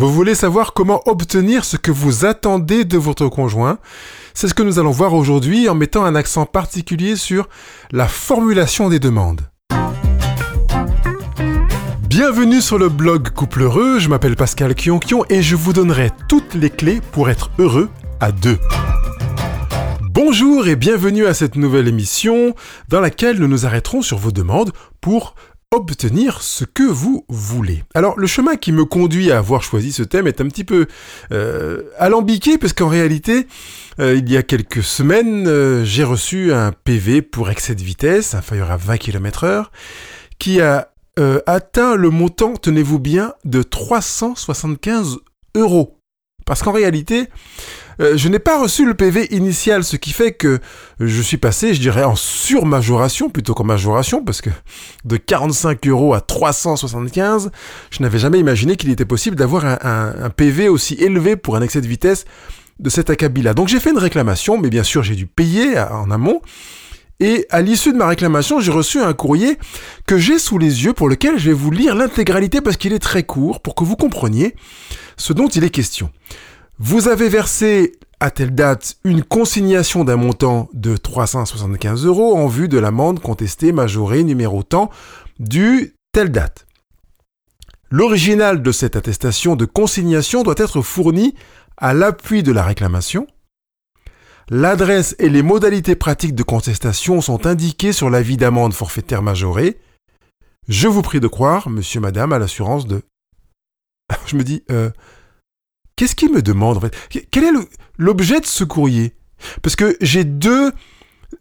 Vous voulez savoir comment obtenir ce que vous attendez de votre conjoint? C'est ce que nous allons voir aujourd'hui en mettant un accent particulier sur la formulation des demandes. Bienvenue sur le blog Couple Heureux, je m'appelle Pascal Kionkion et je vous donnerai toutes les clés pour être heureux à deux. Bonjour et bienvenue à cette nouvelle émission dans laquelle nous nous arrêterons sur vos demandes pour obtenir ce que vous voulez. Alors le chemin qui me conduit à avoir choisi ce thème est un petit peu euh, alambiqué parce qu'en réalité, euh, il y a quelques semaines, euh, j'ai reçu un PV pour excès de vitesse, inférieur à 20 km heure, qui a atteint le montant, tenez-vous bien, de 375 euros. Parce qu'en réalité, euh, je n'ai pas reçu le PV initial, ce qui fait que je suis passé, je dirais, en surmajoration plutôt qu'en majoration, parce que de 45 euros à 375, je n'avais jamais imaginé qu'il était possible d'avoir un, PV aussi élevé pour un excès de vitesse de cet acabit-là. Donc j'ai fait une réclamation, mais bien sûr j'ai dû payer en amont. Et à l'issue de ma réclamation, j'ai reçu un courrier que j'ai sous les yeux pour lequel je vais vous lire l'intégralité parce qu'il est très court pour que vous compreniez ce dont il est question. Vous avez versé à telle date une consignation d'un montant de 375 euros en vue de l'amende contestée majorée numéro temps du telle date. L'original de cette attestation de consignation doit être fourni à l'appui de la réclamation. L'adresse et les modalités pratiques de contestation sont indiquées sur l'avis d'amende forfaitaire majorée. Je vous prie de croire, monsieur, madame, à l'assurance de... Je me dis, euh, Qu'est-ce qu'il me demande en fait? Quel est l'objet de ce courrier? Parce que j'ai deux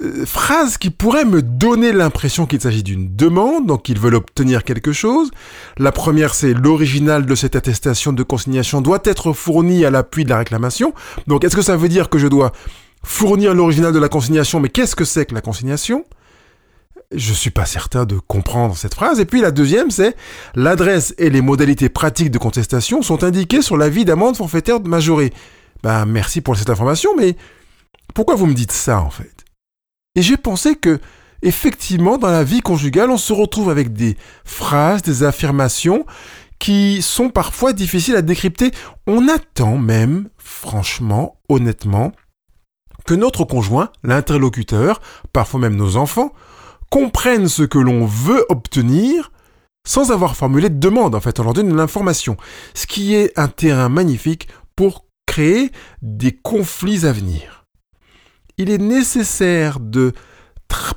euh, phrases qui pourraient me donner l'impression qu'il s'agit d'une demande, donc qu'ils veulent obtenir quelque chose. La première, c'est l'original de cette attestation de consignation doit être fourni à l'appui de la réclamation. Donc est-ce que ça veut dire que je dois fournir l'original de la consignation? Mais qu'est-ce que c'est que la consignation? Je suis pas certain de comprendre cette phrase. Et puis la deuxième, c'est l'adresse et les modalités pratiques de contestation sont indiquées sur l'avis d'amende forfaitaire majorée. Ben merci pour cette information, mais pourquoi vous me dites ça en fait? Et j'ai pensé que effectivement dans la vie conjugale, on se retrouve avec des phrases, des affirmations qui sont parfois difficiles à décrypter. On attend même, franchement, honnêtement, que notre conjoint, l'interlocuteur, parfois même nos enfants, comprennent ce que l'on veut obtenir sans avoir formulé de demande. En fait, on leur donne l'information. Ce qui est un terrain magnifique pour créer des conflits à venir. Il est nécessaire de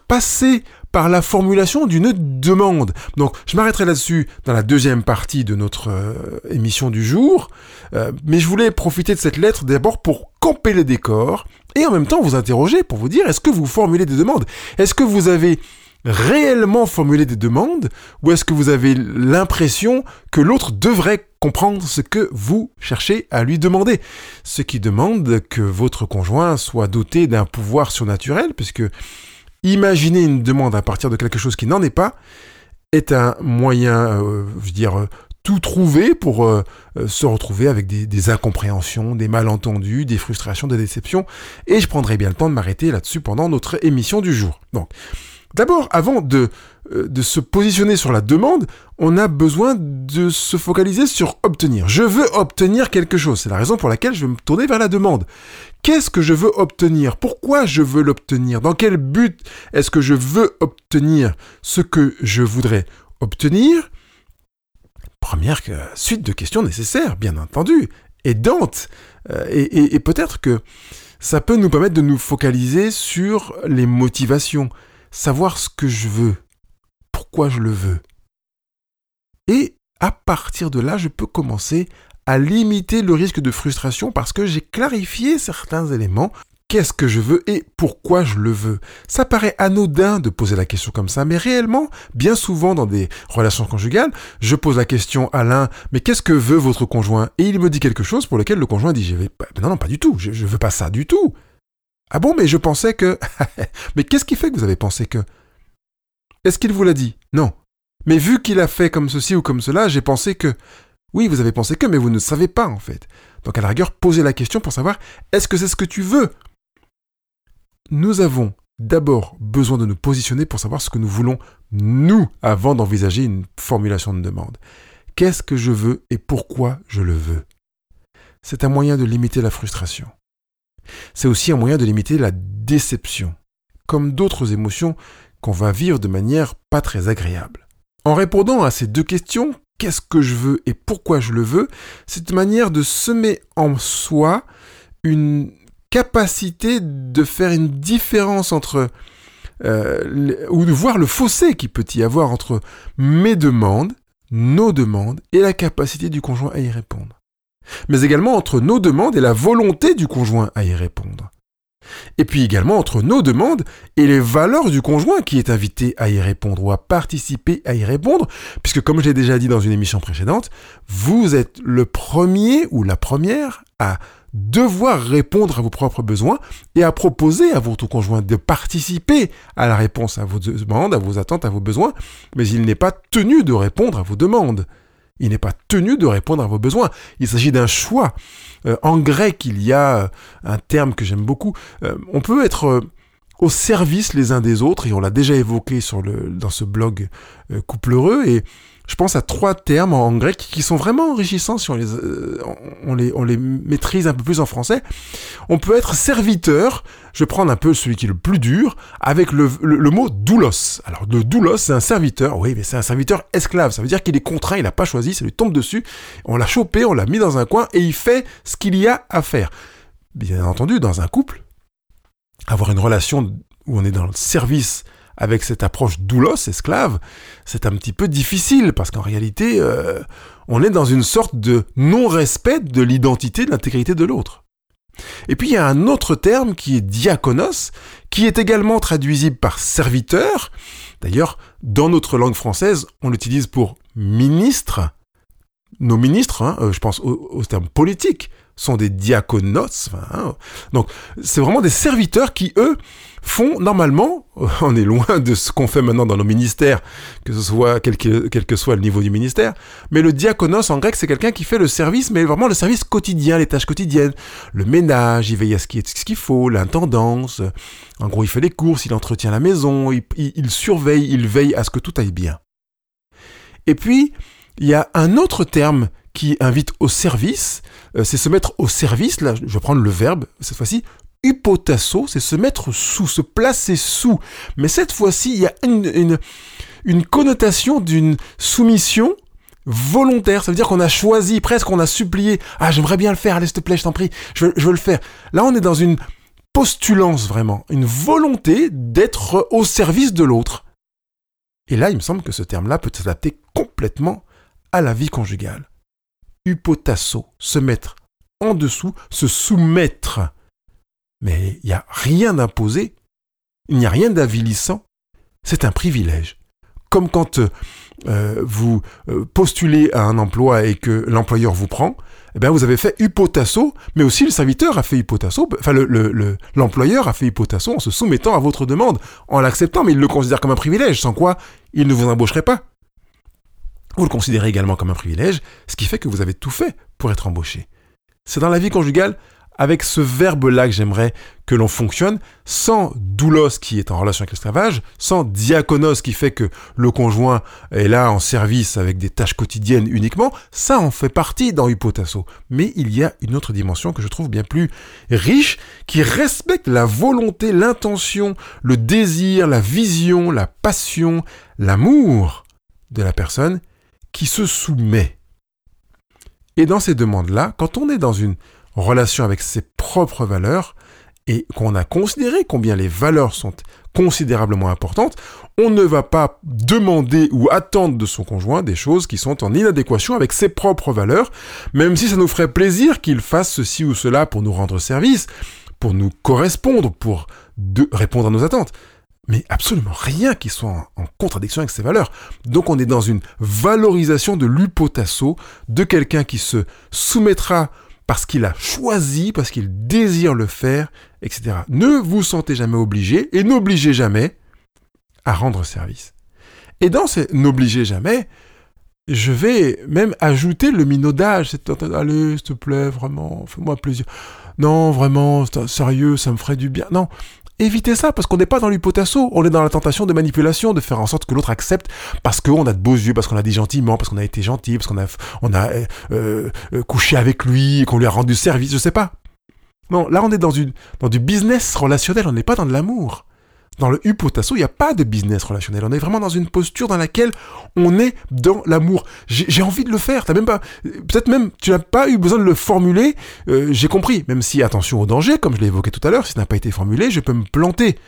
passer par la formulation d'une demande. Donc, je m'arrêterai là-dessus dans la deuxième partie de notre euh, émission du jour, euh, mais je voulais profiter de cette lettre d'abord pour camper les décors et en même temps vous interroger pour vous dire est-ce que vous formulez des demandes? Est-ce que vous avez réellement formuler des demandes ou est-ce que vous avez l'impression que l'autre devrait comprendre ce que vous cherchez à lui demander? Ce qui demande que votre conjoint soit doté d'un pouvoir surnaturel puisque imaginer une demande à partir de quelque chose qui n'en est pas est un moyen, euh, je veux dire, tout trouver pour euh, euh, se retrouver avec des, des, incompréhensions, des malentendus, des frustrations, des déceptions. Et je prendrai bien le temps de m'arrêter là-dessus pendant notre émission du jour. Donc, D'abord, avant de, euh, de se positionner sur la demande, on a besoin de se focaliser sur obtenir. Je veux obtenir quelque chose. C'est la raison pour laquelle je vais me tourner vers la demande. Qu'est-ce que je veux obtenir? Pourquoi je veux l'obtenir? Dans quel but est-ce que je veux obtenir ce que je voudrais obtenir? Première suite de questions nécessaires, bien entendu, et Dante. Euh, et peut-être que ça peut nous permettre de nous focaliser sur les motivations savoir ce que je veux, pourquoi je le veux. Et à partir de là, je peux commencer à limiter le risque de frustration parce que j'ai clarifié certains éléments. Qu'est-ce que je veux et pourquoi je le veux? Ça paraît anodin de poser la question comme ça, mais réellement, bien souvent dans des relations conjugales, je pose la question à l'un, mais qu'est-ce que veut votre conjoint? Et il me dit quelque chose pour lequel le conjoint dit, non, non, pas du tout, je, ne veux pas ça du tout. Ah bon, mais je pensais que... mais qu'est-ce qui fait que vous avez pensé que... Est-ce qu'il vous l'a dit? Non. Mais vu qu'il a fait comme ceci ou comme cela, j'ai pensé que... Oui, vous avez pensé que, mais vous ne savez pas en fait. Donc à la rigueur, posez la question pour savoir, est-ce que c'est ce que tu veux? Nous avons d'abord besoin de nous positionner pour savoir ce que nous voulons, nous, avant d'envisager une formulation de demande. qu'est-ce que je veux et pourquoi je le veux? C'est un moyen de limiter la frustration. C'est aussi un moyen de limiter la déception, comme d'autres émotions qu'on va vivre de manière pas très agréable. En répondant à ces deux questions, qu'est-ce que je veux et pourquoi je le veux, c'est une manière de semer en soi une capacité de faire une différence entre euh, ou de voir le fossé qui peut y avoir entre mes demandes, nos demandes et la capacité du conjoint à y répondre. Mais également entre nos demandes et la volonté du conjoint à y répondre. Et puis également entre nos demandes et les valeurs du conjoint qui est invité à y répondre ou à participer à y répondre, puisque comme je l'ai déjà dit dans une émission précédente, vous êtes le premier ou la première à devoir répondre à vos propres besoins et à proposer à votre conjoint de participer à la réponse à vos demandes, à vos attentes, à vos besoins, mais il n'est pas tenu de répondre à vos demandes. Il n'est pas tenu de répondre à vos besoins. Il s'agit d'un choix. Euh, en grec, il y a euh, un terme que j'aime beaucoup. Euh, on peut être au service les uns des autres, et on l'a déjà évoqué dans ce blog Couple Heureux, et je pense à trois termes en grec qui sont vraiment enrichissants si on les, euh, on les, on les maîtrise un peu plus en français. On peut être serviteur, je vais prendre un peu celui qui est le plus dur, avec le, le, mot doulos. Alors le doulos, c'est un serviteur, oui, mais c'est un serviteur esclave. Ça veut dire qu'il est contraint, il n'a pas choisi, ça lui tombe dessus. On l'a chopé, on l'a mis dans un coin et il fait ce qu'il y a à faire. Bien entendu, dans un couple, avoir une relation où on est dans le service avec cette approche doulos, esclave, c'est un petit peu difficile parce qu'en réalité, euh, on est dans une sorte de non-respect de l'identité, de l'intégrité de l'autre. Et puis il y a un autre terme qui est diaconos, qui est également traduisible par serviteur. D'ailleurs, dans notre langue française, on l'utilise pour ministre. Nos ministres, hein, euh, je pense au, terme politique, sont des diaconos. Hein. Donc, c'est vraiment des serviteurs qui, eux, font normalement, on est loin de ce qu'on fait maintenant dans nos ministères, que ce soit quel que, soit le niveau du ministère, mais le diaconos en grec c'est quelqu'un qui fait le service, mais vraiment le service quotidien, les tâches quotidiennes, le ménage, il veille à ce qu'il faut, l'intendance, en gros il fait les courses, il entretient la maison, il surveille, il veille à ce que tout aille bien. Et puis, il y a un autre terme qui invite au service, euh, c'est se mettre au service, là je vais prendre le verbe cette fois-ci, Hypotasso, c'est se mettre sous, se placer sous. Mais cette fois-ci, il y a une, connotation d'une soumission volontaire. Ça veut dire qu'on a choisi, presque on a supplié. Ah, j'aimerais bien le faire, allez, s'il te plaît, je t'en prie, je veux le faire. Là, on est dans une postulance vraiment, une volonté d'être au service de l'autre. Et là, il me semble que ce terme-là peut s'adapter complètement à la vie conjugale. Hypotasso, se mettre en dessous, se soumettre mais il n'y a rien d'imposé, il n'y a rien d'avilissant, c'est un privilège. Comme quand euh, vous euh, postulez à un emploi et que l'employeur vous prend, eh bien vous avez fait hypotasso, mais aussi le serviteur a fait hypotasso, enfin l'employeur le, a fait hypotasso en se soumettant à votre demande, en l'acceptant, mais il le considère comme un privilège, sans quoi il ne vous embaucherait pas. Vous le considérez également comme un privilège, ce qui fait que vous avez tout fait pour être embauché. C'est dans la vie conjugale avec ce verbe-là que j'aimerais que l'on fonctionne, sans doulos qui est en relation avec l'esclavage, sans diaconos qui fait que le conjoint est là en service avec des tâches quotidiennes uniquement, ça en fait partie dans Hypotasso. Mais il y a une autre dimension que je trouve bien plus riche, qui respecte la volonté, l'intention, le désir, la vision, la passion, l'amour de la personne qui se soumet. Et dans ces demandes-là, quand on est dans une relation avec ses propres valeurs et qu'on a considéré combien les valeurs sont considérablement importantes, on ne va pas demander ou attendre de son conjoint des choses qui sont en inadéquation avec ses propres valeurs, même si ça nous ferait plaisir qu'il fasse ceci ou cela pour nous rendre service, pour nous correspondre, pour répondre à nos attentes. Mais absolument rien qui soit en, contradiction avec ses valeurs. Donc on est dans une valorisation de l'upotasso, de quelqu'un qui se soumettra parce qu'il a choisi, parce qu'il désire le faire, etc. Ne vous sentez jamais obligé et n'obligez jamais à rendre service. Et dans ce n'obligez jamais, je vais même ajouter le minaudage. C'est allez, s'il te plaît, vraiment, fais-moi plaisir. Non, vraiment, sérieux, ça me ferait du bien. Non, Évitez ça parce qu'on n'est pas dans l'hypotasso, on est dans la tentation de manipulation, de faire en sorte que l'autre accepte parce qu'on a de beaux yeux, parce qu'on a dit gentiment, parce qu'on a été gentil, parce qu'on a, on a euh, euh, couché avec lui, qu'on lui a rendu service, je sais pas. Non, là on est dans, une, dans du business relationnel, on n'est pas dans de l'amour. Dans le Upotasso, il n'y a pas de business relationnel. On est vraiment dans une posture dans laquelle on est dans l'amour. J'ai envie de le faire. T'as même pas, peut-être même, tu n'as pas eu besoin de le formuler. Euh, j'ai compris. Même si, attention au danger, comme je l'ai évoqué tout à l'heure, si ça n'a pas été formulé, je peux me planter.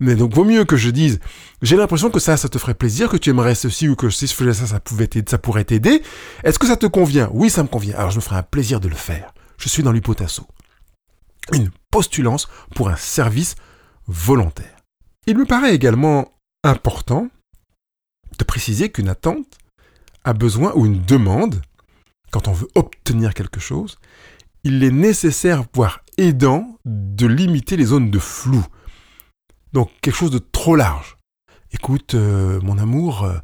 Mais donc, vaut mieux que je dise, j'ai l'impression que ça, ça te ferait plaisir, que tu aimerais ceci ou que si je faisais ça, ça, pouvait ça pourrait t'aider. Est-ce que ça te convient? Oui, ça me convient. Alors, je me ferai un plaisir de le faire. Je suis dans l'hypotasso. Une postulance pour un service volontaire. Il me paraît également important de préciser qu'une attente a besoin, ou une demande, quand on veut obtenir quelque chose, il est nécessaire, voire aidant, de limiter les zones de flou. Donc quelque chose de trop large. Écoute, euh, mon amour, euh,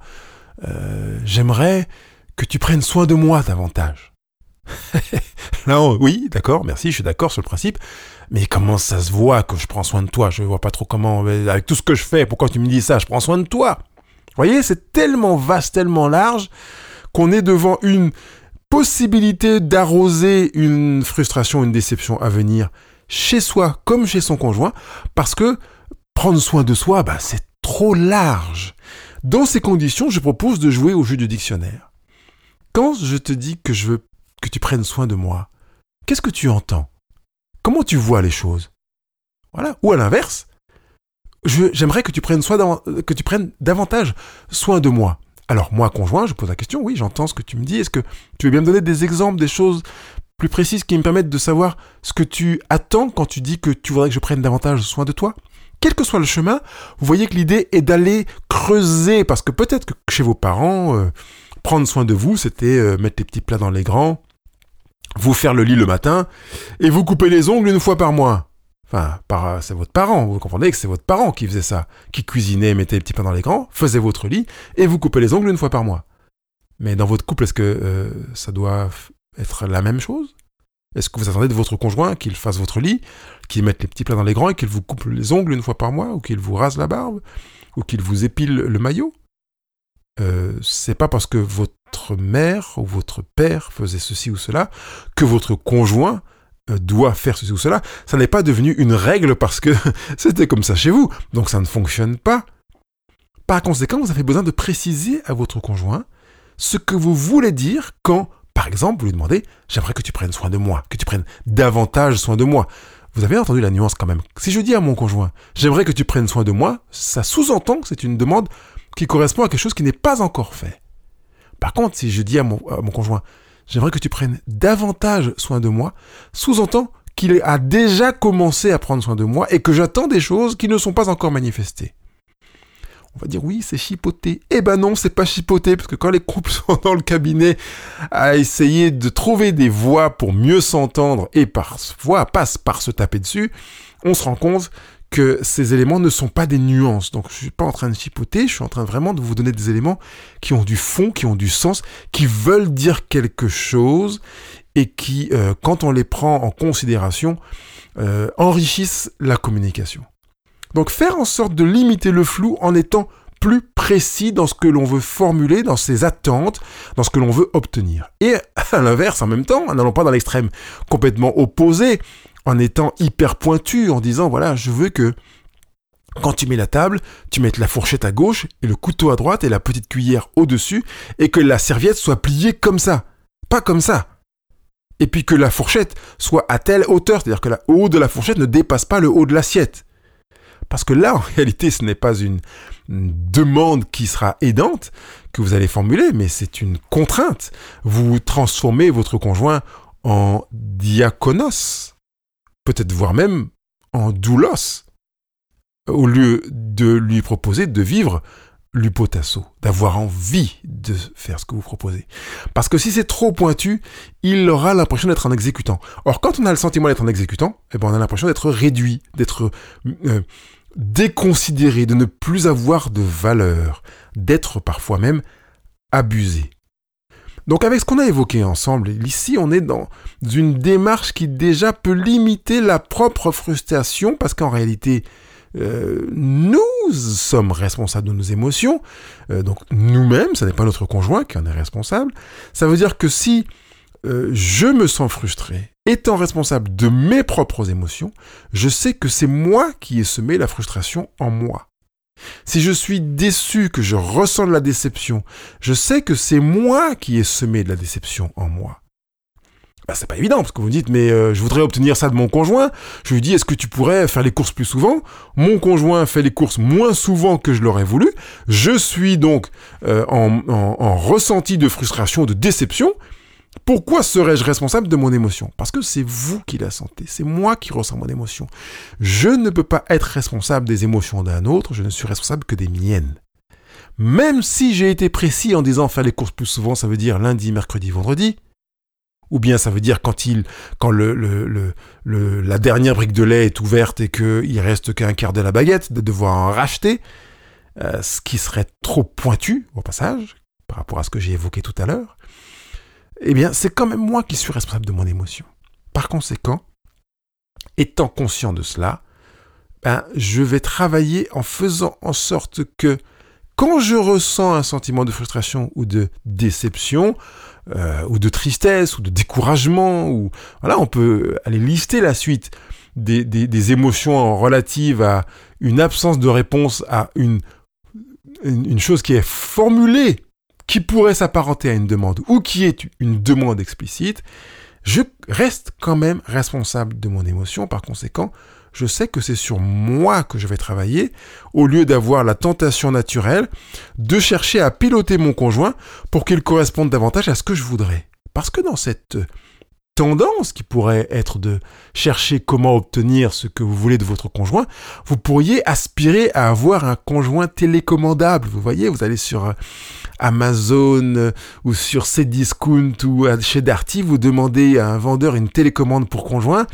euh, j'aimerais que tu prennes soin de moi davantage. non, oui, d'accord, merci, je suis d'accord sur le principe. Mais comment ça se voit que je prends soin de toi? Je vois pas trop comment, avec tout ce que je fais, pourquoi tu me dis ça? Je prends soin de toi. Vous voyez, c'est tellement vaste, tellement large, qu'on est devant une possibilité d'arroser une frustration, une déception à venir chez soi comme chez son conjoint, parce que prendre soin de soi, bah, c'est trop large. Dans ces conditions, je propose de jouer au jeu du dictionnaire. Quand je te dis que je veux que tu prennes soin de moi, qu'est-ce que tu entends? Comment tu vois les choses? Voilà. Ou à l'inverse, j'aimerais que tu prennes davantage soin de moi. Alors moi, conjoint, je pose la question, oui, j'entends ce que tu me dis. Est-ce que tu veux bien me donner des exemples, des choses plus précises qui me permettent de savoir ce que tu attends quand tu dis que tu voudrais que je prenne davantage soin de toi? Quel que soit le chemin, vous voyez que l'idée est d'aller creuser, parce que peut-être que chez vos parents, euh, prendre soin de vous, c'était euh, mettre les petits plats dans les grands, vous faire le lit le matin, et vous couper les ongles une fois par mois. Enfin, par, c'est votre parent, vous comprenez que c'est votre parent qui faisait ça, qui cuisinait, mettait les petits pains dans les grands, faisait votre lit, et vous coupez les ongles une fois par mois. Mais dans votre couple, est-ce que euh, ça doit être la même chose? Est-ce que vous attendez de votre conjoint qu'il fasse votre lit, qu'il mette les petits plats dans les grands et qu'il vous coupe les ongles une fois par mois, ou qu'il vous rase la barbe, ou qu'il vous épile le maillot? Euh, c'est pas parce que votre mère ou votre père faisait ceci ou cela que votre conjoint euh, doit faire ceci ou cela. Ça n'est pas devenu une règle parce que c'était comme ça chez vous. Donc ça ne fonctionne pas. Par conséquent, vous avez besoin de préciser à votre conjoint ce que vous voulez dire quand, par exemple, vous lui demandez J'aimerais que tu prennes soin de moi, que tu prennes davantage soin de moi. Vous avez entendu la nuance quand même. Si je dis à mon conjoint J'aimerais que tu prennes soin de moi, ça sous-entend que c'est une demande qui correspond à quelque chose qui n'est pas encore fait. Par contre, si je dis à mon, conjoint, j'aimerais que tu prennes davantage soin de moi, sous-entend qu'il a déjà commencé à prendre soin de moi et que j'attends des choses qui ne sont pas encore manifestées. On va dire oui, c'est chipoté. Eh ben non, c'est pas chipoté, parce que quand les couples sont dans le cabinet à essayer de trouver des voies pour mieux s'entendre et parfois passe par se taper dessus, on se rend compte que ces éléments ne sont pas des nuances. Donc je suis pas en train de chipoter, je suis en train vraiment de vous donner des éléments qui ont du fond, qui ont du sens, qui veulent dire quelque chose et qui, euh, quand on les prend en considération, euh, enrichissent la communication. Donc faire en sorte de limiter le flou en étant plus précis dans ce que l'on veut formuler, dans ses attentes, dans ce que l'on veut obtenir. Et à l'inverse, en même temps, n'allons pas dans l'extrême complètement opposé, en étant hyper pointu, en disant voilà, je veux que quand tu mets la table, tu mettes la fourchette à gauche et le couteau à droite et la petite cuillère au-dessus et que la serviette soit pliée comme ça, pas comme ça. Et puis que la fourchette soit à telle hauteur, c'est-à-dire que le haut de la fourchette ne dépasse pas le haut de l'assiette. Parce que là, en réalité, ce n'est pas une demande qui sera aidante que vous allez formuler, mais c'est une contrainte. Vous transformez votre conjoint en diaconos peut-être voire même en doulos, au lieu de lui proposer de vivre l'upotasso, d'avoir envie de faire ce que vous proposez. Parce que si c'est trop pointu, il aura l'impression d'être un exécutant. Or, quand on a le sentiment d'être un exécutant, eh ben, on a l'impression d'être réduit, d'être euh, déconsidéré, de ne plus avoir de valeur, d'être parfois même abusé. Donc avec ce qu'on a évoqué ensemble, ici on est dans une démarche qui déjà peut limiter la propre frustration parce qu'en réalité, euh, nous sommes responsables de nos émotions, euh, donc nous-mêmes, ce n'est pas notre conjoint qui en est responsable. Ça veut dire que si euh, je me sens frustré, étant responsable de mes propres émotions, je sais que c'est moi qui ai semé la frustration en moi. Si je suis déçu, que je ressens de la déception, je sais que c'est moi qui ai semé de la déception en moi. Bah, c'est pas évident parce que vous me dites mais euh, je voudrais obtenir ça de mon conjoint. Je lui dis est-ce que tu pourrais faire les courses plus souvent? Mon conjoint fait les courses moins souvent que je l'aurais voulu. Je suis donc euh, en ressenti de frustration, de déception. Pourquoi serais-je responsable de mon émotion? Parce que c'est vous qui la sentez, c'est moi qui ressens mon émotion. Je ne peux pas être responsable des émotions d'un autre, je ne suis responsable que des miennes. Même si j'ai été précis en disant faire les courses plus souvent, ça veut dire lundi, mercredi, vendredi, ou bien ça veut dire quand il, quand la dernière brique de lait est ouverte et qu'il reste qu'un quart de la baguette, de devoir en racheter, euh, ce qui serait trop pointu au passage par rapport à ce que j'ai évoqué tout à l'heure. Eh bien, c'est quand même moi qui suis responsable de mon émotion. Par conséquent, étant conscient de cela, ben, je vais travailler en faisant en sorte que quand je ressens un sentiment de frustration ou de déception, euh, ou de tristesse, ou de découragement, ou voilà, on peut aller lister la suite des, des, émotions relatives à une absence de réponse à une, une, chose qui est formulée, qui pourrait s'apparenter à une demande, ou qui est une demande explicite, je reste quand même responsable de mon émotion, par conséquent, je sais que c'est sur moi que je vais travailler, au lieu d'avoir la tentation naturelle de chercher à piloter mon conjoint pour qu'il corresponde davantage à ce que je voudrais. Parce que dans cette tendance qui pourrait être de chercher comment obtenir ce que vous voulez de votre conjoint, vous pourriez aspirer à avoir un conjoint télécommandable. Vous voyez, vous allez sur euh, Amazon euh, ou sur Cdiscount ou chez Darty, vous demandez à un vendeur une télécommande pour conjoint,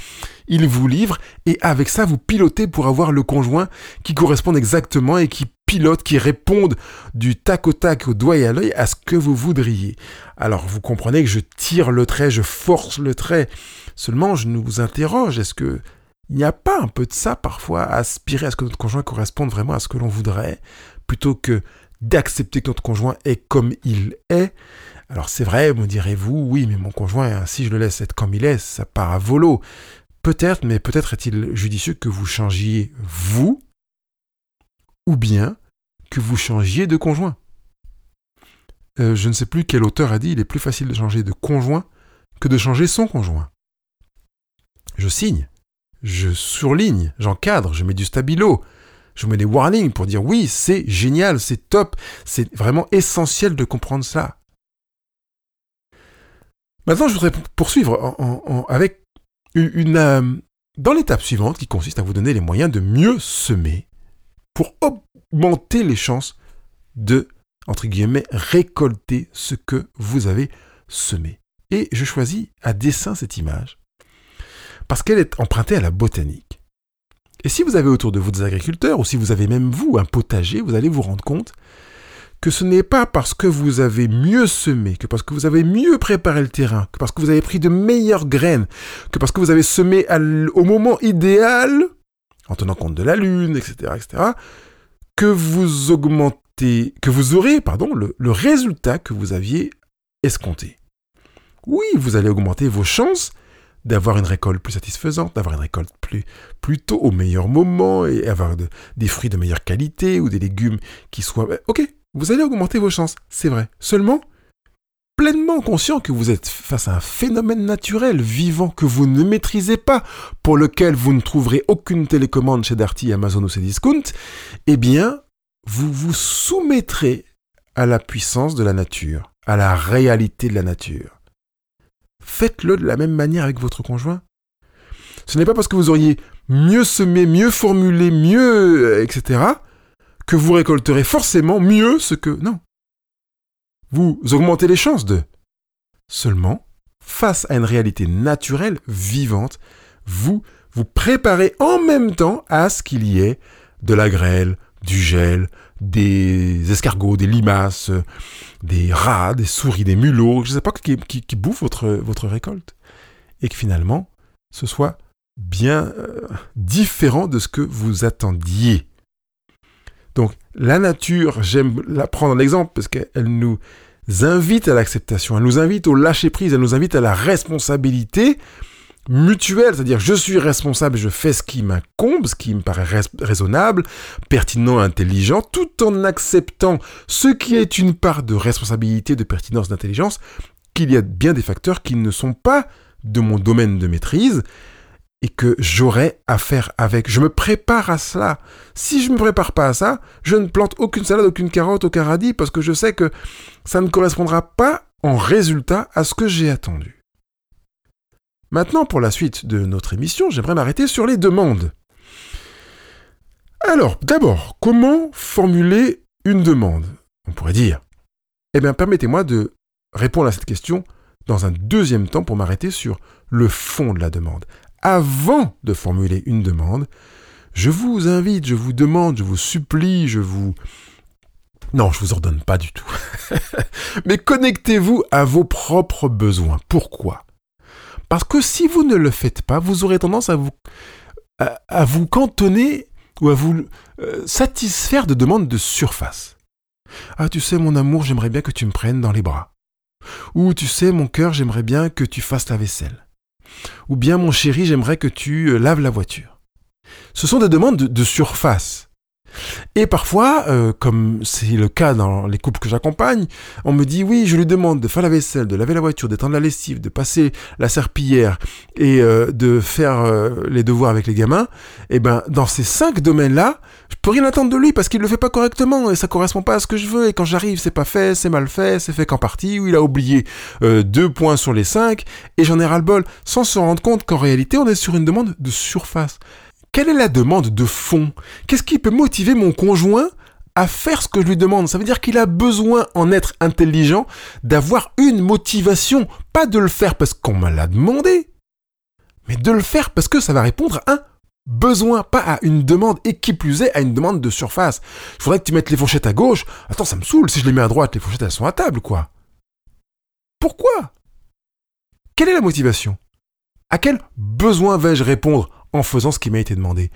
il vous livre et avec ça vous pilotez pour avoir le conjoint qui correspond exactement et qui pilote, qui répondent du tac au tac, au doigt et à l'œil à ce que vous voudriez. Alors vous comprenez que je tire le trait, je force le trait. Seulement, je nous interroge, est-ce que il n'y a pas un peu de ça parfois aspirer à ce que notre conjoint corresponde vraiment à ce que l'on voudrait, plutôt que d'accepter que notre conjoint est comme il est Alors c'est vrai, me direz-vous, oui, mais mon conjoint, si je le laisse être comme il est, ça part à volo. Peut-être, mais peut-être est-il judicieux que vous changiez vous, ou bien que vous changiez de conjoint. Euh, je ne sais plus quel auteur a dit il est plus facile de changer de conjoint que de changer son conjoint. Je signe, je surligne, j'encadre, je mets du stabilo, je mets des warnings pour dire oui, c'est génial, c'est top, c'est vraiment essentiel de comprendre ça. Maintenant, je voudrais poursuivre avec une, euh, dans l'étape suivante qui consiste à vous donner les moyens de mieux semer pour augmenter les chances de, entre guillemets, récolter ce que vous avez semé. Et je choisis à dessein cette image parce qu'elle est empruntée à la botanique. Et si vous avez autour de vous des agriculteurs, ou si vous avez même vous un potager, vous allez vous rendre compte que ce n'est pas parce que vous avez mieux semé, que parce que vous avez mieux préparé le terrain, que parce que vous avez pris de meilleures graines, que parce que vous avez semé au moment idéal, en tenant compte de la lune, etc., etc., que vous augmentez, que vous aurez, pardon, le, résultat que vous aviez escompté. Oui, vous allez augmenter vos chances d'avoir une récolte plus satisfaisante, d'avoir une récolte plus, tôt, au meilleur moment, et avoir des fruits de meilleure qualité ou des légumes qui soient... Ok, vous allez augmenter vos chances, c'est vrai. Seulement, pleinement conscient que vous êtes face à un phénomène naturel, vivant, que vous ne maîtrisez pas, pour lequel vous ne trouverez aucune télécommande chez Darty, Amazon ou Cdiscount, eh bien, vous vous soumettrez à la puissance de la nature, à la réalité de la nature. Faites-le de la même manière avec votre conjoint. Ce n'est pas parce que vous auriez mieux semé, mieux formulé, mieux, euh, etc., que vous récolterez forcément mieux ce que... Non vous augmentez les chances de. Seulement, face à une réalité naturelle, vivante, vous vous préparez en même temps à ce qu'il y ait de la grêle, du gel, des escargots, des limaces, des rats, des souris, des mulots, je ne sais pas, qui, qui, bouffent votre, votre récolte. Et que finalement, ce soit bien euh, différent de ce que vous attendiez. Donc la nature, j'aime la prendre en exemple parce qu'elle nous invite à l'acceptation, elle nous invite au lâcher-prise, elle nous invite à la responsabilité mutuelle, c'est-à-dire je suis responsable je fais ce qui m'incombe, ce qui me paraît raisonnable, pertinent, intelligent, tout en acceptant ce qui est une part de responsabilité, de pertinence, d'intelligence, qu'il y a bien des facteurs qui ne sont pas de mon domaine de maîtrise et que j'aurai à faire avec. Je me prépare à cela. Si je ne me prépare pas à ça, je ne plante aucune salade, aucune carotte, aucun radis parce que je sais que ça ne correspondra pas en résultat à ce que j'ai attendu. Maintenant, pour la suite de notre émission, j'aimerais m'arrêter sur les demandes. Alors, d'abord, comment formuler une demande On pourrait dire? Eh bien, permettez-moi de répondre à cette question dans un deuxième temps pour m'arrêter sur le fond de la demande. Avant de formuler une demande, je vous invite, je vous demande, je vous supplie, je vous... Non, je vous ordonne pas du tout. Mais connectez-vous à vos propres besoins. Pourquoi? Parce que si vous ne le faites pas, vous aurez tendance à vous, à, vous cantonner ou à vous euh, satisfaire de demandes de surface. Ah, tu sais, mon amour, j'aimerais bien que tu me prennes dans les bras. Ou tu sais, mon cœur, j'aimerais bien que tu fasses la vaisselle. Ou bien, mon chéri, j'aimerais que tu euh, laves la voiture. Ce sont des demandes de, surface. Et parfois, euh, comme c'est le cas dans les couples que j'accompagne, on me dit oui, je lui demande de faire la vaisselle, de laver la voiture, d'étendre la lessive, de passer la serpillière et euh, de faire euh, les devoirs avec les gamins. Et eh ben, dans ces cinq domaines-là, je peux rien attendre de lui parce qu'il le fait pas correctement et ça correspond pas à ce que je veux. Et quand j'arrive, c'est pas fait, c'est mal fait, c'est fait qu'en partie, ou il a oublié deux points sur les cinq et j'en ai ras le bol, sans se rendre compte qu'en réalité, on est sur une demande de surface. Quelle est la demande de fond? Qu'est-ce qui peut motiver mon conjoint à faire ce que je lui demande? Ça veut dire qu'il a besoin, en être intelligent, d'avoir une motivation, pas de le faire parce qu'on me l'a demandé, mais de le faire parce que ça va répondre à un besoin, pas à une demande, et qui plus est, à une demande de surface. Il faudrait que tu mettes les fourchettes à gauche. Attends, ça me saoule, si je les mets à droite, les fourchettes elles sont à table, quoi. Pourquoi? Quelle est la motivation? À quel besoin vais-je répondre? En faisant ce qui m'a été demandé.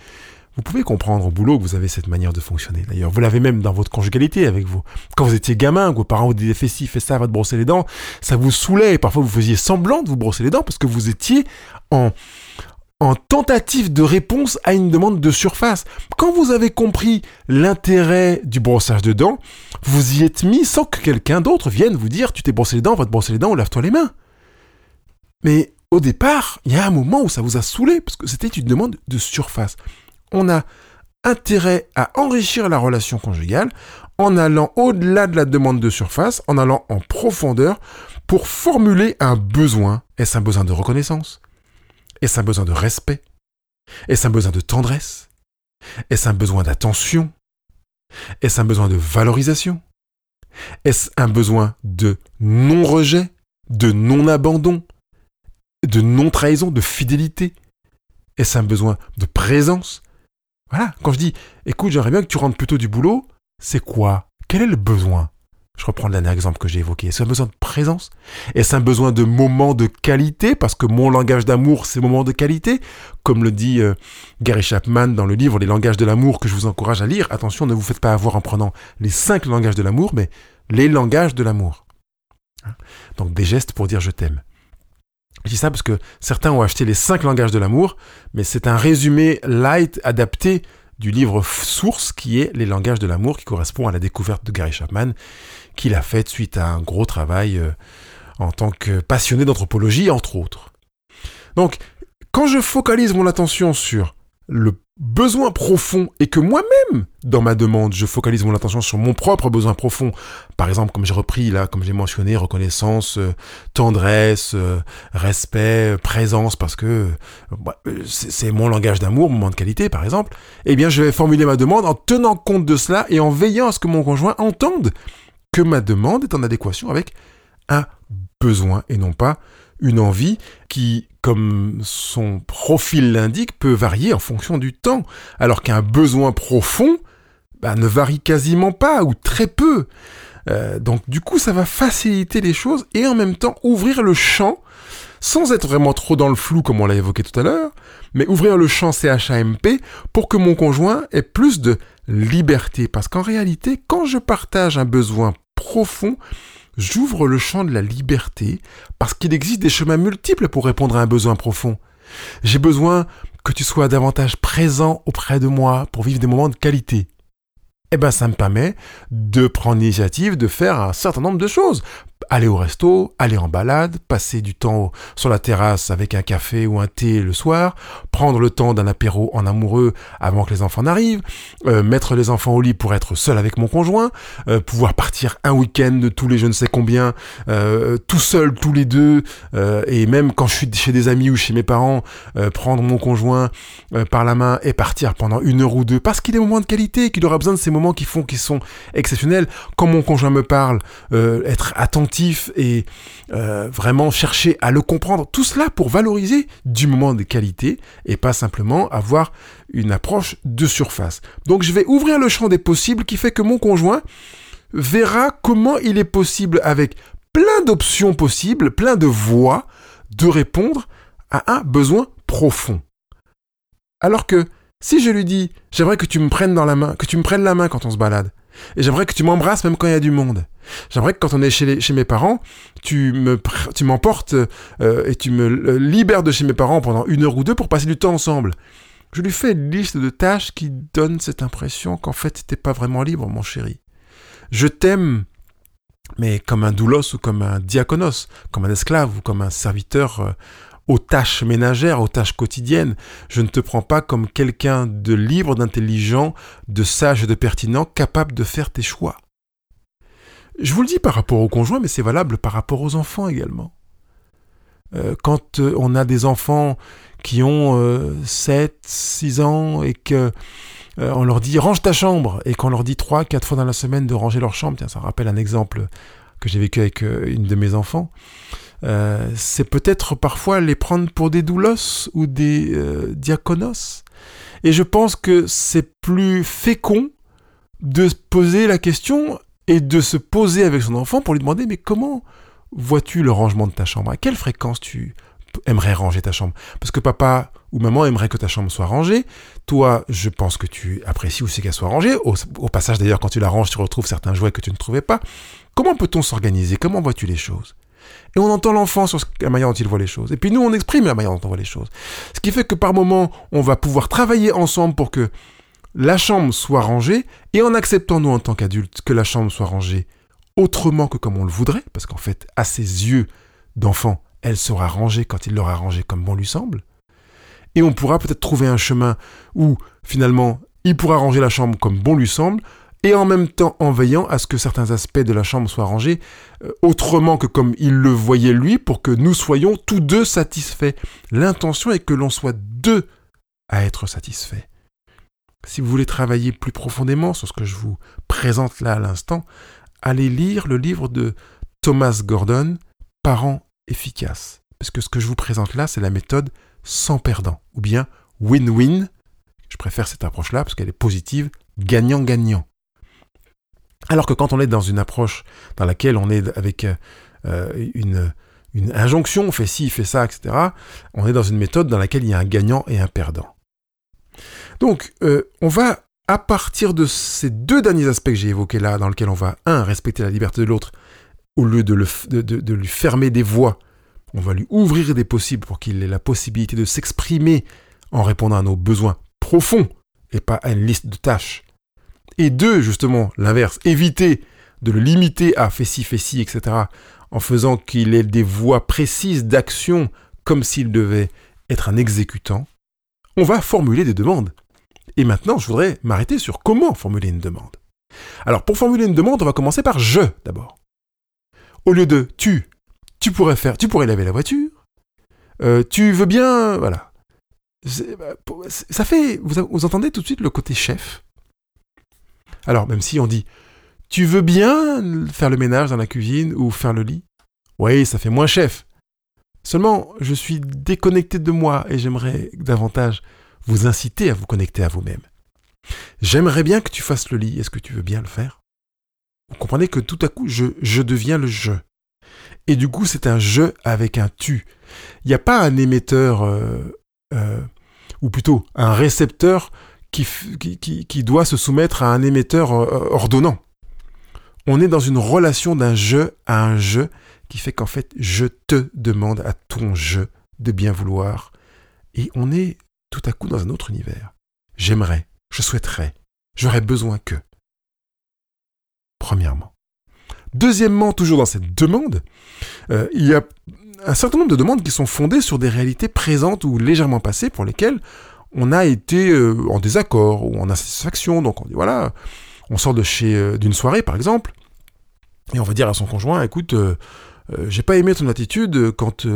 Vous pouvez comprendre au boulot que vous avez cette manière de fonctionner. D'ailleurs, vous l'avez même dans votre conjugalité avec vous. Quand vous étiez gamin, vos parents vous disaient fais ci, fais ça, va te brosser les dents, ça vous saoulait parfois vous faisiez semblant de vous brosser les dents parce que vous étiez en, en tentative de réponse à une demande de surface. Quand vous avez compris l'intérêt du brossage de dents, vous y êtes mis sans que quelqu'un d'autre vienne vous dire tu t'es brossé les dents, va te brosser les dents ou lave-toi les mains. Mais au départ, il y a un moment où ça vous a saoulé, parce que c'était une demande de surface. On a intérêt à enrichir la relation conjugale en allant au-delà de la demande de surface, en allant en profondeur pour formuler un besoin. Est-ce un besoin de reconnaissance? Est-ce un besoin de respect? Est-ce un besoin de tendresse? Est-ce un besoin d'attention? Est-ce un besoin de valorisation? Est-ce un besoin de non-rejet, de non-abandon, de non-trahison, de fidélité Est-ce un besoin de présence? Voilà, quand je dis, écoute, j'aimerais bien que tu rentres plutôt du boulot, c'est quoi? Quel est le besoin? Je reprends le exemple que j'ai évoqué. Est-ce un besoin de présence? Est-ce un besoin de moment de qualité? Parce que mon langage d'amour, c'est moment de qualité. Comme le dit euh, Gary Chapman dans le livre Les langages de l'amour que je vous encourage à lire. Attention, ne vous faites pas avoir en prenant les cinq langages de l'amour, mais les langages de l'amour. Hein? Donc des gestes pour dire je t'aime. Je dis ça parce que certains ont acheté les cinq langages de l'amour, mais c'est un résumé light adapté du livre source qui est Les langages de l'amour, qui correspond à la découverte de Gary Chapman, qu'il a faite suite à un gros travail euh, en tant que passionné d'anthropologie, entre autres. Donc, quand je focalise mon attention sur le besoin profond et que moi-même, dans ma demande, je focalise mon attention sur mon propre besoin profond. Par exemple, comme j'ai repris là, comme j'ai mentionné, reconnaissance, euh, tendresse, euh, respect, présence, parce que bah, c'est mon langage d'amour, mon moment de qualité, par exemple. Eh bien, je vais formuler ma demande en tenant compte de cela et en veillant à ce que mon conjoint entende que ma demande est en adéquation avec un besoin et non pas une envie qui, comme son profil l'indique, peut varier en fonction du temps, alors qu'un besoin profond bah, ne varie quasiment pas ou très peu. Euh, donc du coup, ça va faciliter les choses et en même temps ouvrir le champ sans être vraiment trop dans le flou comme on l'a évoqué tout à l'heure, mais ouvrir le champ CHAMP pour que mon conjoint ait plus de liberté. Parce qu'en réalité, quand je partage un besoin profond, j'ouvre le champ de la liberté parce qu'il existe des chemins multiples pour répondre à un besoin profond. J'ai besoin que tu sois davantage présent auprès de moi pour vivre des moments de qualité. Eh ben, ça me permet de prendre l'initiative de faire un certain nombre de choses aller au resto, aller en balade, passer du temps sur la terrasse avec un café ou un thé le soir, prendre le temps d'un apéro en amoureux avant que les enfants n'arrivent, euh, mettre les enfants au lit pour être seul avec mon conjoint, euh, pouvoir partir un week-end tous les je ne sais combien, euh, tout seul tous les deux, et même quand je suis chez des amis ou chez mes parents, prendre mon conjoint par la main et partir pendant une heure ou deux, parce qu'il est moments de qualité, qu'il aura besoin de ces moments qui font, qui sont exceptionnels. Quand mon conjoint me parle, être attentif et euh, vraiment chercher à le comprendre. Tout cela pour valoriser du moment de qualité et pas simplement avoir une approche de surface. Donc je vais ouvrir le champ des possibles qui fait que mon conjoint verra comment il est possible avec plein d'options possibles, plein de voies de répondre à un besoin profond. Alors que si je lui dis j'aimerais que tu me prennes dans la main, que tu me prennes la main quand on se balade, et j'aimerais que tu m'embrasses même quand il y a du monde. J'aimerais que quand on est chez, chez mes parents, tu me tu m'emportes euh, et tu me libères de chez mes parents pendant une heure ou deux pour passer du temps ensemble. Je lui fais une liste de tâches qui donne cette impression qu'en fait t'es pas vraiment libre, mon chéri. Je t'aime, mais comme un doulos ou comme un diaconos, comme un esclave ou comme un serviteur euh, aux tâches ménagères, aux tâches quotidiennes. Je ne te prends pas comme quelqu'un de libre, d'intelligent, de sage et de pertinent, capable de faire tes choix. Je vous le dis par rapport aux conjoints, mais c'est valable par rapport aux enfants également. Euh, quand euh, on a des enfants qui ont 7, euh, 6 ans et que on leur dit range ta chambre et qu'on leur dit 3, 4 fois dans la semaine de ranger leur chambre, tiens, ça rappelle un exemple que j'ai vécu avec une de mes enfants. Euh, c'est peut-être parfois les prendre pour des doulos ou des euh, diaconos. Et je pense que c'est plus fécond de se poser la question et de se poser avec son enfant pour lui demander mais comment vois-tu le rangement de ta chambre? À quelle fréquence tu aimerais ranger ta chambre? Parce que papa ou maman aimerait que ta chambre soit rangée. Toi, je pense que tu apprécies aussi qu'elle soit rangée. Au, au passage d'ailleurs, quand tu la ranges, tu retrouves certains jouets que tu ne trouvais pas. Comment peut-on s'organiser? Comment vois-tu les choses? Et on entend l'enfant sur la manière dont il voit les choses. Et puis nous, on exprime la manière dont on voit les choses. Ce qui fait que par moment, on va pouvoir travailler ensemble pour que la chambre soit rangée, et en acceptant, nous, en tant qu'adultes, que la chambre soit rangée autrement que comme on le voudrait, parce qu'en fait, à ses yeux d'enfant, elle sera rangée quand il l'aura rangée comme bon lui semble. Et on pourra peut-être trouver un chemin où, finalement, il pourra ranger la chambre comme bon lui semble, et en même temps en veillant à ce que certains aspects de la chambre soient rangés euh, autrement que comme il le voyait lui, pour que nous soyons tous deux satisfaits. L'intention est que l'on soit deux à être satisfaits. Si vous voulez travailler plus profondément sur ce que je vous présente là à l'instant, allez lire le livre de Thomas Gordon, Parents efficaces. Parce que ce que je vous présente là, c'est la méthode sans perdant, ou bien win-win. Je préfère cette approche-là parce qu'elle est positive, gagnant-gagnant. Alors que quand on est dans une approche dans laquelle on est avec euh, une, injonction, fait ci, fait ça, etc., on est dans une méthode dans laquelle il y a un gagnant et un perdant. Donc, euh, on va, à partir de ces deux derniers aspects que j'ai évoqués là, dans lesquels on va, un, respecter la liberté de l'autre, au lieu de, lui fermer des voies, on va lui ouvrir des possibles pour qu'il ait la possibilité de s'exprimer en répondant à nos besoins profonds et pas à une liste de tâches et deux, justement, l'inverse, éviter de le limiter à fais ci, etc., en faisant qu'il ait des voies précises d'action comme s'il devait être un exécutant, on va formuler des demandes. Et maintenant, je voudrais m'arrêter sur comment formuler une demande. Alors, pour formuler une demande, on va commencer par je d'abord. Au lieu de tu, tu pourrais faire, tu pourrais laver la voiture. Euh, tu veux bien, voilà. Bah, ça fait, vous entendez tout de suite le côté chef? Alors, même si on dit Tu veux bien faire le ménage dans la cuisine ou faire le lit? Oui, ça fait moins chef. Seulement, je suis déconnecté de moi et j'aimerais davantage vous inciter à vous connecter à vous-même. J'aimerais bien que tu fasses le lit. Est-ce que tu veux bien le faire? Vous comprenez que tout à coup, je, deviens le je. Et du coup, c'est un je avec un tu. Il n'y a pas un émetteur euh, euh, ou plutôt un récepteur qui, doit se soumettre à un émetteur euh, ordonnant. On est dans une relation d'un je à un je qui fait qu'en fait, je te demande à ton je de bien vouloir. Et on est tout à coup dans un autre univers. J'aimerais, je souhaiterais, j'aurais besoin que. Premièrement. Deuxièmement, toujours dans cette demande, euh, il y a un certain nombre de demandes qui sont fondées sur des réalités présentes ou légèrement passées pour lesquelles on a été euh, en désaccord ou en insatisfaction. Donc on dit voilà, on sort de chez euh, d'une soirée par exemple, et on va dire à son conjoint, écoute, j'ai pas aimé ton attitude quand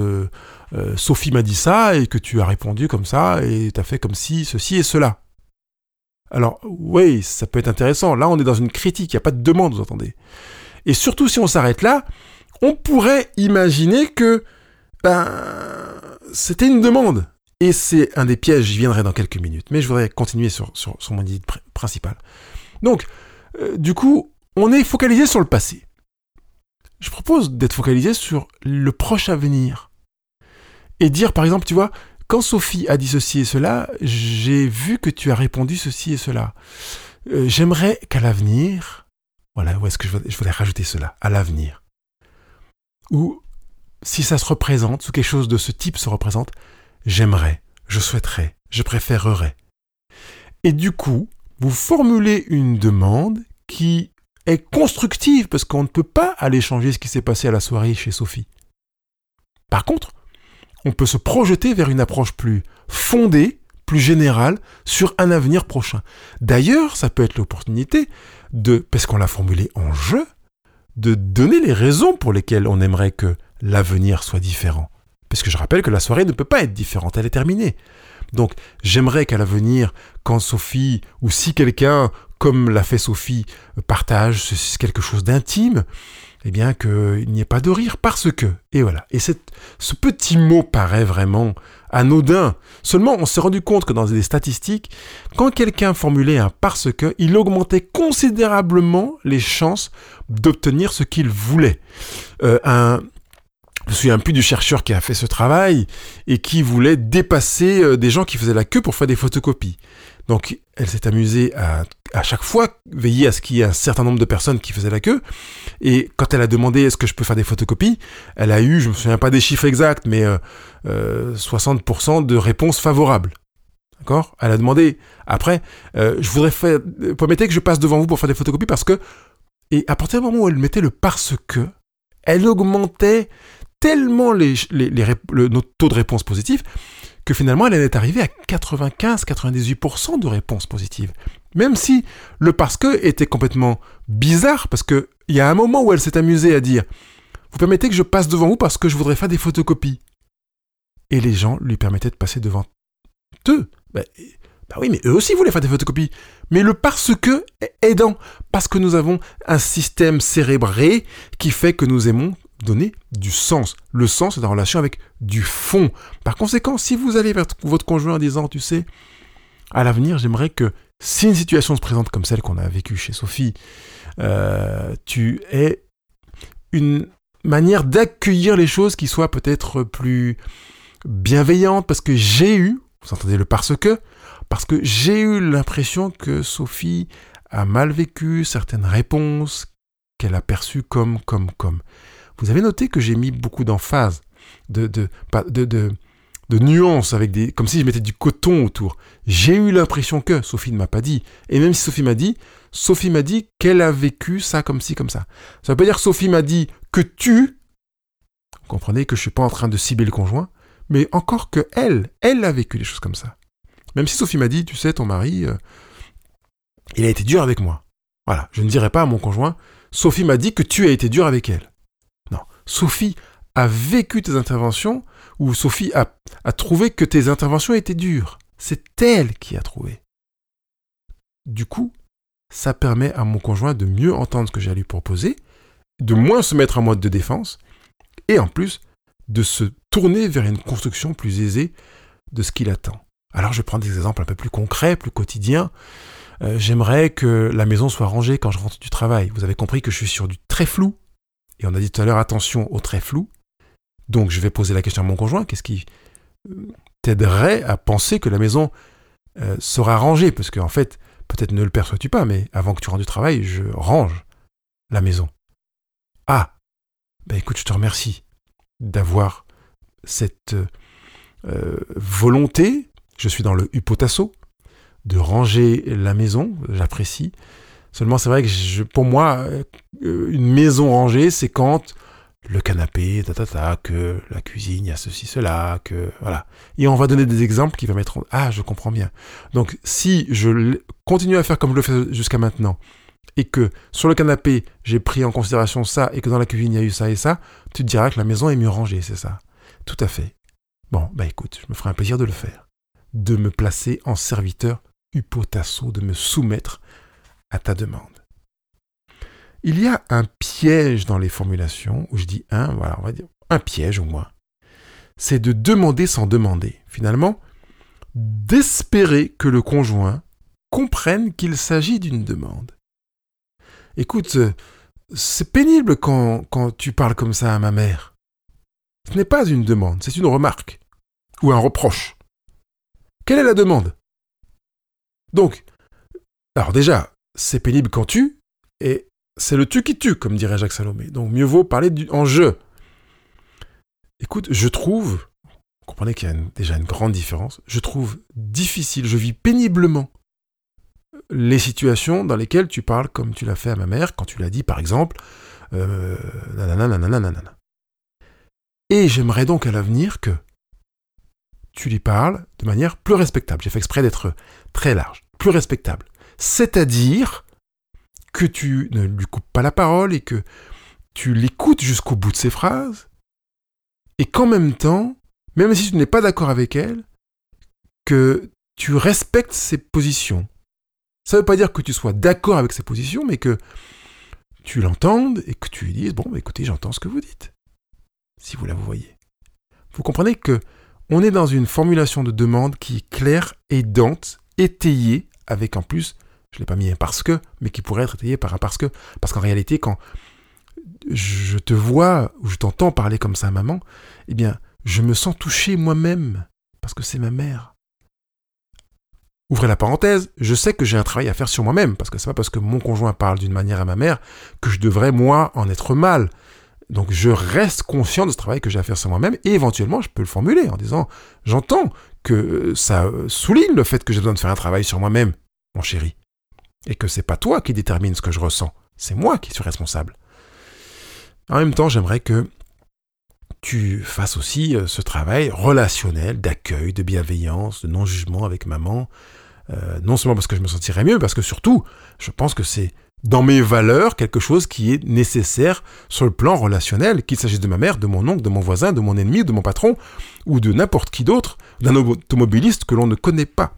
Sophie m'a dit ça et que tu as répondu comme ça et tu as fait comme si ceci et cela. Alors oui, ça peut être intéressant. Là, on est dans une critique, il n'y a pas de demande, vous entendez. Et surtout si on s'arrête là, on pourrait imaginer que ben, c'était une demande. Et c'est un des pièges, j'y viendrai dans quelques minutes. Mais je voudrais continuer sur, mon idée principale. Donc, euh, du coup, on est focalisé sur le passé. Je propose d'être focalisé sur le proche avenir. Et dire, par exemple, tu vois, quand Sophie a dit ceci et cela, j'ai vu que tu as répondu ceci et cela. Euh, j'aimerais qu'à l'avenir, voilà, où est-ce que je voudrais, je voudrais rajouter cela, à l'avenir. Ou si ça se représente, si quelque chose de ce type se représente, j'aimerais, je souhaiterais, je préférerais. Et du coup, vous formulez une demande qui est constructive parce qu'on ne peut pas aller changer ce qui s'est passé à la soirée chez Sophie. Par contre, on peut se projeter vers une approche plus fondée, plus générale, sur un avenir prochain. D'ailleurs, ça peut être l'opportunité de, parce qu'on l'a formulé en jeu, de donner les raisons pour lesquelles on aimerait que l'avenir soit différent. Parce que je rappelle que la soirée ne peut pas être différente, elle est terminée. Donc j'aimerais qu'à l'avenir, quand Sophie, ou si quelqu'un, comme l'a fait Sophie, partage quelque chose d'intime, eh bien qu'il n'y ait pas de rire parce que. Et voilà. Et ce petit mot paraît vraiment anodin. Seulement, on s'est rendu compte que dans des statistiques, quand quelqu'un formulait un parce que, il augmentait considérablement les chances d'obtenir ce qu'il voulait. Euh, un, je me souviens plus du chercheur qui a fait ce travail et qui voulait dépasser euh, des gens qui faisaient la queue pour faire des photocopies. Donc, elle s'est amusée à, à chaque fois veiller à ce qu'il y ait un certain nombre de personnes qui faisaient la queue. Et quand elle a demandé est-ce que je peux faire des photocopies, elle a eu, je me souviens pas des chiffres exacts, mais euh, 60% euh, de réponses favorables. D'accord? Elle a demandé après, euh, je voudrais faire, permettez que je passe devant vous pour faire des photocopies parce que, et à partir du moment où elle mettait le parce que, elle augmentait tellement les, les, le, notre taux de réponse positif que finalement elle est arrivée à 95-98% de réponses positives. Même si le parce que était complètement bizarre, parce qu'il y a un moment où elle s'est amusée à dire Vous permettez que je passe devant vous parce que je voudrais faire des photocopies? Et les gens lui permettaient de passer devant eux. Ben, bah oui, mais eux aussi voulaient faire des photocopies. Mais le parce que est aidant. Parce que nous avons un système cérébré qui fait que nous aimons donner du sens. Le sens est en relation avec du fond. Par conséquent, si vous allez vers votre conjoint en disant, tu sais, à l'avenir, j'aimerais que si une situation se présente comme celle qu'on a vécue chez Sophie, euh, tu aies une manière d'accueillir les choses qui soit peut-être plus bienveillante parce que j'ai eu, vous entendez le parce que, parce que j'ai eu l'impression que Sophie a mal vécu certaines réponses qu'elle a perçues comme, comme, comme. Vous avez noté que j'ai mis beaucoup d'emphase, de, nuances, avec des, comme si je mettais du coton autour. J'ai eu l'impression que, Sophie ne m'a pas dit, et même si Sophie m'a dit, Sophie m'a dit qu'elle a vécu ça comme ci, comme ça. Ça veut pas dire que Sophie m'a dit que tu, vous comprenez que je suis pas en train de cibler le conjoint, mais encore que elle, elle a vécu des choses comme ça. Même si Sophie m'a dit, tu sais, ton mari, euh, il a été dur avec moi. Voilà, je ne dirai pas à mon conjoint, Sophie m'a dit que tu as été dur avec elle. Sophie a vécu tes interventions ou Sophie a, a trouvé que tes interventions étaient dures. C'est elle qui a trouvé. Du coup, ça permet à mon conjoint de mieux entendre ce que j'ai à lui proposer, de moins se mettre en mode de défense, et en plus de se tourner vers une construction plus aisée de ce qu'il attend. Alors je prends des exemples un peu plus concrets, plus quotidiens. Euh, j'aimerais que la maison soit rangée quand je rentre du travail. Vous avez compris que je suis sur du très flou. Et on a dit tout à l'heure attention au très flou. Donc je vais poser la question à mon conjoint, qu'est-ce qui euh, t'aiderait à penser que la maison euh, sera rangée? Parce qu'en fait, peut-être ne le perçois-tu pas, mais avant que tu rentres du travail, je range la maison. Ah, ben écoute, je te remercie d'avoir cette euh, volonté, je suis dans le hypotasso, de ranger la maison, j'apprécie. Seulement, c'est vrai que pour moi, euh, une maison rangée, c'est quand le canapé, ta, ta, ta, que la cuisine, il y a ceci, cela, que voilà. Et on va donner des exemples qui permettront. Ah, je comprends bien. Donc, si je continue à faire comme je le fais jusqu'à maintenant, et que sur le canapé, j'ai pris en considération ça, et que dans la cuisine, il y a eu ça et ça, tu te diras que la maison est mieux rangée, c'est ça. Tout à fait. Bon, bah écoute, je me ferai un plaisir de le faire. De me placer en serviteur hypotasso, de me soumettre à ta demande. Il y a un piège dans les formulations, où je dis un, voilà, on va dire un piège au moins. C'est de demander sans demander. Finalement, d'espérer que le conjoint comprenne qu'il s'agit d'une demande. Écoute, c'est pénible quand, quand tu parles comme ça à ma mère. Ce n'est pas une demande, c'est une remarque ou un reproche. Quelle est la demande? Donc, alors déjà, c'est pénible quand tu, et c'est le tu qui tue, comme dirait Jacques Salomé. Donc mieux vaut parler en je. Écoute, je trouve, vous comprenez qu'il y a déjà une grande différence, je trouve difficile, je vis péniblement les situations dans lesquelles tu parles comme tu l'as fait à ma mère, quand tu l'as dit par exemple, euh, Et j'aimerais donc à l'avenir que tu lui parles de manière plus respectable. J'ai fait exprès d'être très large, plus respectable. C'est-à-dire que tu ne lui coupes pas la parole et que tu l'écoutes jusqu'au bout de ses phrases, et qu'en même temps, même si tu n'es pas d'accord avec elle, que tu respectes ses positions. Ça ne veut pas dire que tu sois d'accord avec ses positions, mais que tu l'entendes et que tu lui dises, bon, bah, écoutez, j'entends ce que vous dites, si vous la voyez. Vous comprenez que on est dans une formulation de demande qui est claire, aidante, étayée, avec en plus je ne l'ai pas mis un parce que, mais qui pourrait être étayé par un parce que. Parce qu'en réalité, quand je te vois ou je t'entends parler comme ça à maman, eh bien, je me sens touché moi-même, parce que c'est ma mère. Ouvrez la parenthèse, je sais que j'ai un travail à faire sur moi-même, parce que c'est pas parce que mon conjoint parle d'une manière à ma mère que je devrais, moi, en être mal. Donc je reste conscient de ce travail que j'ai à faire sur moi-même, et éventuellement je peux le formuler en disant, j'entends que ça souligne le fait que j'ai besoin de faire un travail sur moi-même, mon chéri et que c'est pas toi qui détermine ce que je ressens, c'est moi qui suis responsable. En même temps, j'aimerais que tu fasses aussi euh, ce travail relationnel, d'accueil, de bienveillance, de non-jugement avec maman, euh, non seulement parce que je me sentirais mieux, parce que surtout, je pense que c'est dans mes valeurs quelque chose qui est nécessaire sur le plan relationnel, qu'il s'agisse de ma mère, de mon oncle, de mon voisin, de mon ennemi, de mon patron, ou de n'importe qui d'autre, d'un automobiliste que l'on ne connaît pas.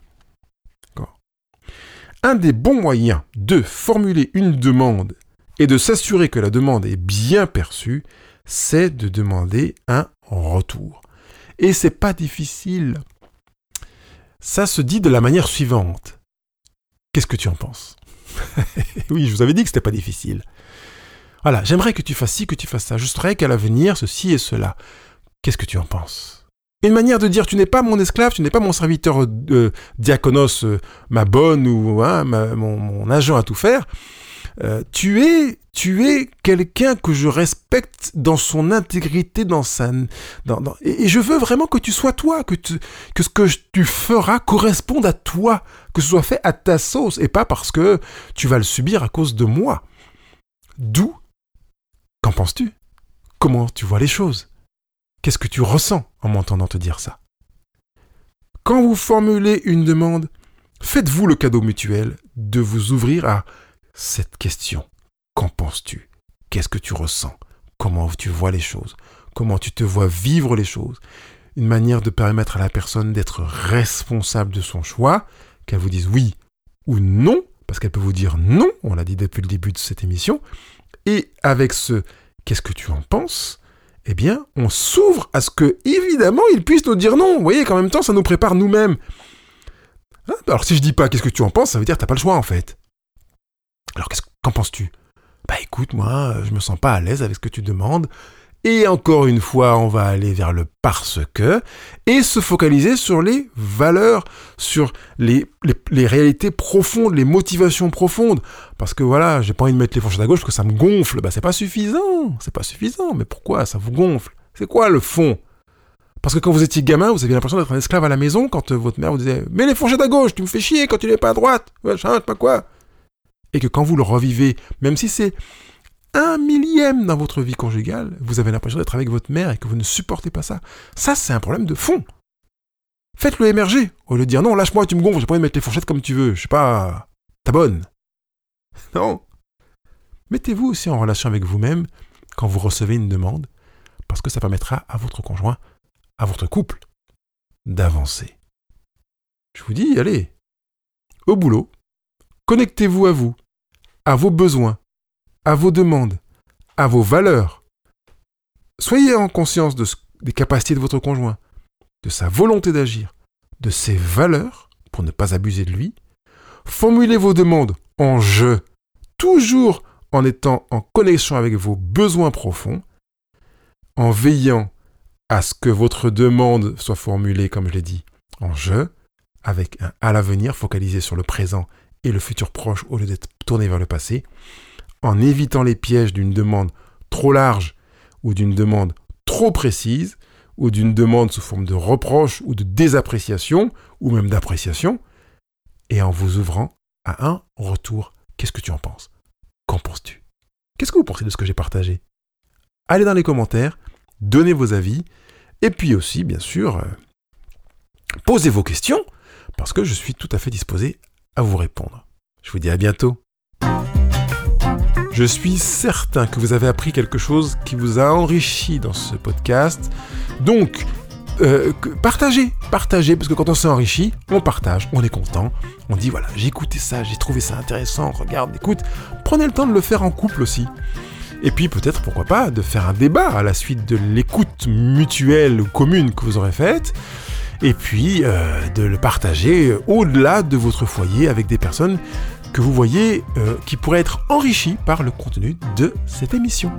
Un des bons moyens de formuler une demande et de s'assurer que la demande est bien perçue, c'est de demander un retour. Et c'est pas difficile. Ça se dit de la manière suivante. Qu'est-ce que tu en penses? Oui, je vous avais dit que c'était pas difficile. Voilà, j'aimerais que tu fasses ci, que tu fasses ça. Je souhaiterais qu'à l'avenir, ceci et cela. Qu'est-ce que tu en penses? Une manière de dire tu n'es pas mon esclave, tu n'es pas mon serviteur euh, diaconos, euh, ma bonne ou hein, mon, agent à tout faire. Euh, tu es, tu es quelqu'un que je respecte dans son intégrité, dans sa, dans, et, je veux vraiment que tu sois toi, que, que ce que tu feras corresponde à toi, que ce soit fait à ta sauce et pas parce que tu vas le subir à cause de moi. D'où? Qu'en penses-tu? Comment tu vois les choses? Qu'est-ce que tu ressens en m'entendant te dire ça? Quand vous formulez une demande, faites-vous le cadeau mutuel de vous ouvrir à cette question. Qu'en penses-tu? Qu'est-ce que tu ressens? Comment tu vois les choses? Comment tu te vois vivre les choses? Une manière de permettre à la personne d'être responsable de son choix, qu'elle vous dise oui ou non, parce qu'elle peut vous dire non, on l'a dit depuis le début de cette émission, et avec ce qu'est-ce que tu en penses? Eh bien, on s'ouvre à ce que, évidemment, il puisse nous dire non. Vous voyez qu'en même temps, ça nous prépare nous-mêmes. Hein Alors, si je dis pas qu'est-ce que tu en penses, ça veut dire que t'as pas le choix, en fait. Alors, qu'en penses-tu? Bah écoute, moi, je me sens pas à l'aise avec ce que tu demandes, Et encore une fois, on va aller vers le parce que et se focaliser sur les valeurs, sur les, réalités profondes, les motivations profondes. Parce que voilà, j'ai pas envie de mettre les fourchettes à gauche parce que ça me gonfle. Bah, c'est pas suffisant. C'est pas suffisant. Mais pourquoi ça vous gonfle? C'est quoi le fond? Parce que quand vous étiez gamin, vous aviez l'impression d'être un esclave à la maison quand euh, votre mère vous disait Mais les fourchettes à gauche, tu me fais chier quand tu n'es pas à droite, ouais, sais pas quoi. Et que quand vous le revivez, même si c'est un millième dans votre vie conjugale, vous avez l'impression d'être avec votre mère et que vous ne supportez pas ça. Ça, c'est un problème de fond. Faites-le émerger, au lieu de dire non, lâche-moi, tu me gonfles, j'ai pas envie de mettre les fourchettes comme tu veux, je sais pas, ta bonne. Non. Mettez-vous aussi en relation avec vous-même quand vous recevez une demande, parce que ça permettra à votre conjoint à votre couple d'avancer. Je vous dis, allez, au boulot, connectez-vous à vous, à vos besoins, à vos demandes, à vos valeurs. Soyez en conscience des capacités de votre conjoint, de sa volonté d'agir, de ses valeurs, pour ne pas abuser de lui. Formulez vos demandes en je, toujours en étant en connexion avec vos besoins profonds, en veillant à ce que votre demande soit formulée, comme je l'ai dit, en je, avec un à l'avenir focalisé sur le présent et le futur proche au lieu d'être tourné vers le passé, en évitant les pièges d'une demande trop large ou d'une demande trop précise ou d'une demande sous forme de reproche ou de désappréciation ou même d'appréciation, et en vous ouvrant à un retour. Qu'est-ce que tu en penses? Qu'en penses-tu? Qu'est-ce que vous pensez de ce que j'ai partagé? Allez dans les commentaires, donnez vos avis, et puis aussi, bien sûr, euh, posez vos questions, parce que je suis tout à fait disposé à vous répondre. Je vous dis à bientôt. Je suis certain que vous avez appris quelque chose qui vous a enrichi dans ce podcast. Donc, euh, partagez, partagez, parce que quand on s'est enrichi, on partage, on est content, on dit voilà, j'ai écouté ça, j'ai trouvé ça intéressant, regarde, écoute, prenez le temps de le faire en couple aussi. Et puis peut-être, pourquoi pas, de faire un débat à la suite de l'écoute mutuelle ou commune que vous aurez faite. Et puis euh, de le partager au-delà de votre foyer avec des personnes que vous voyez euh, qui pourraient être enrichies par le contenu de cette émission.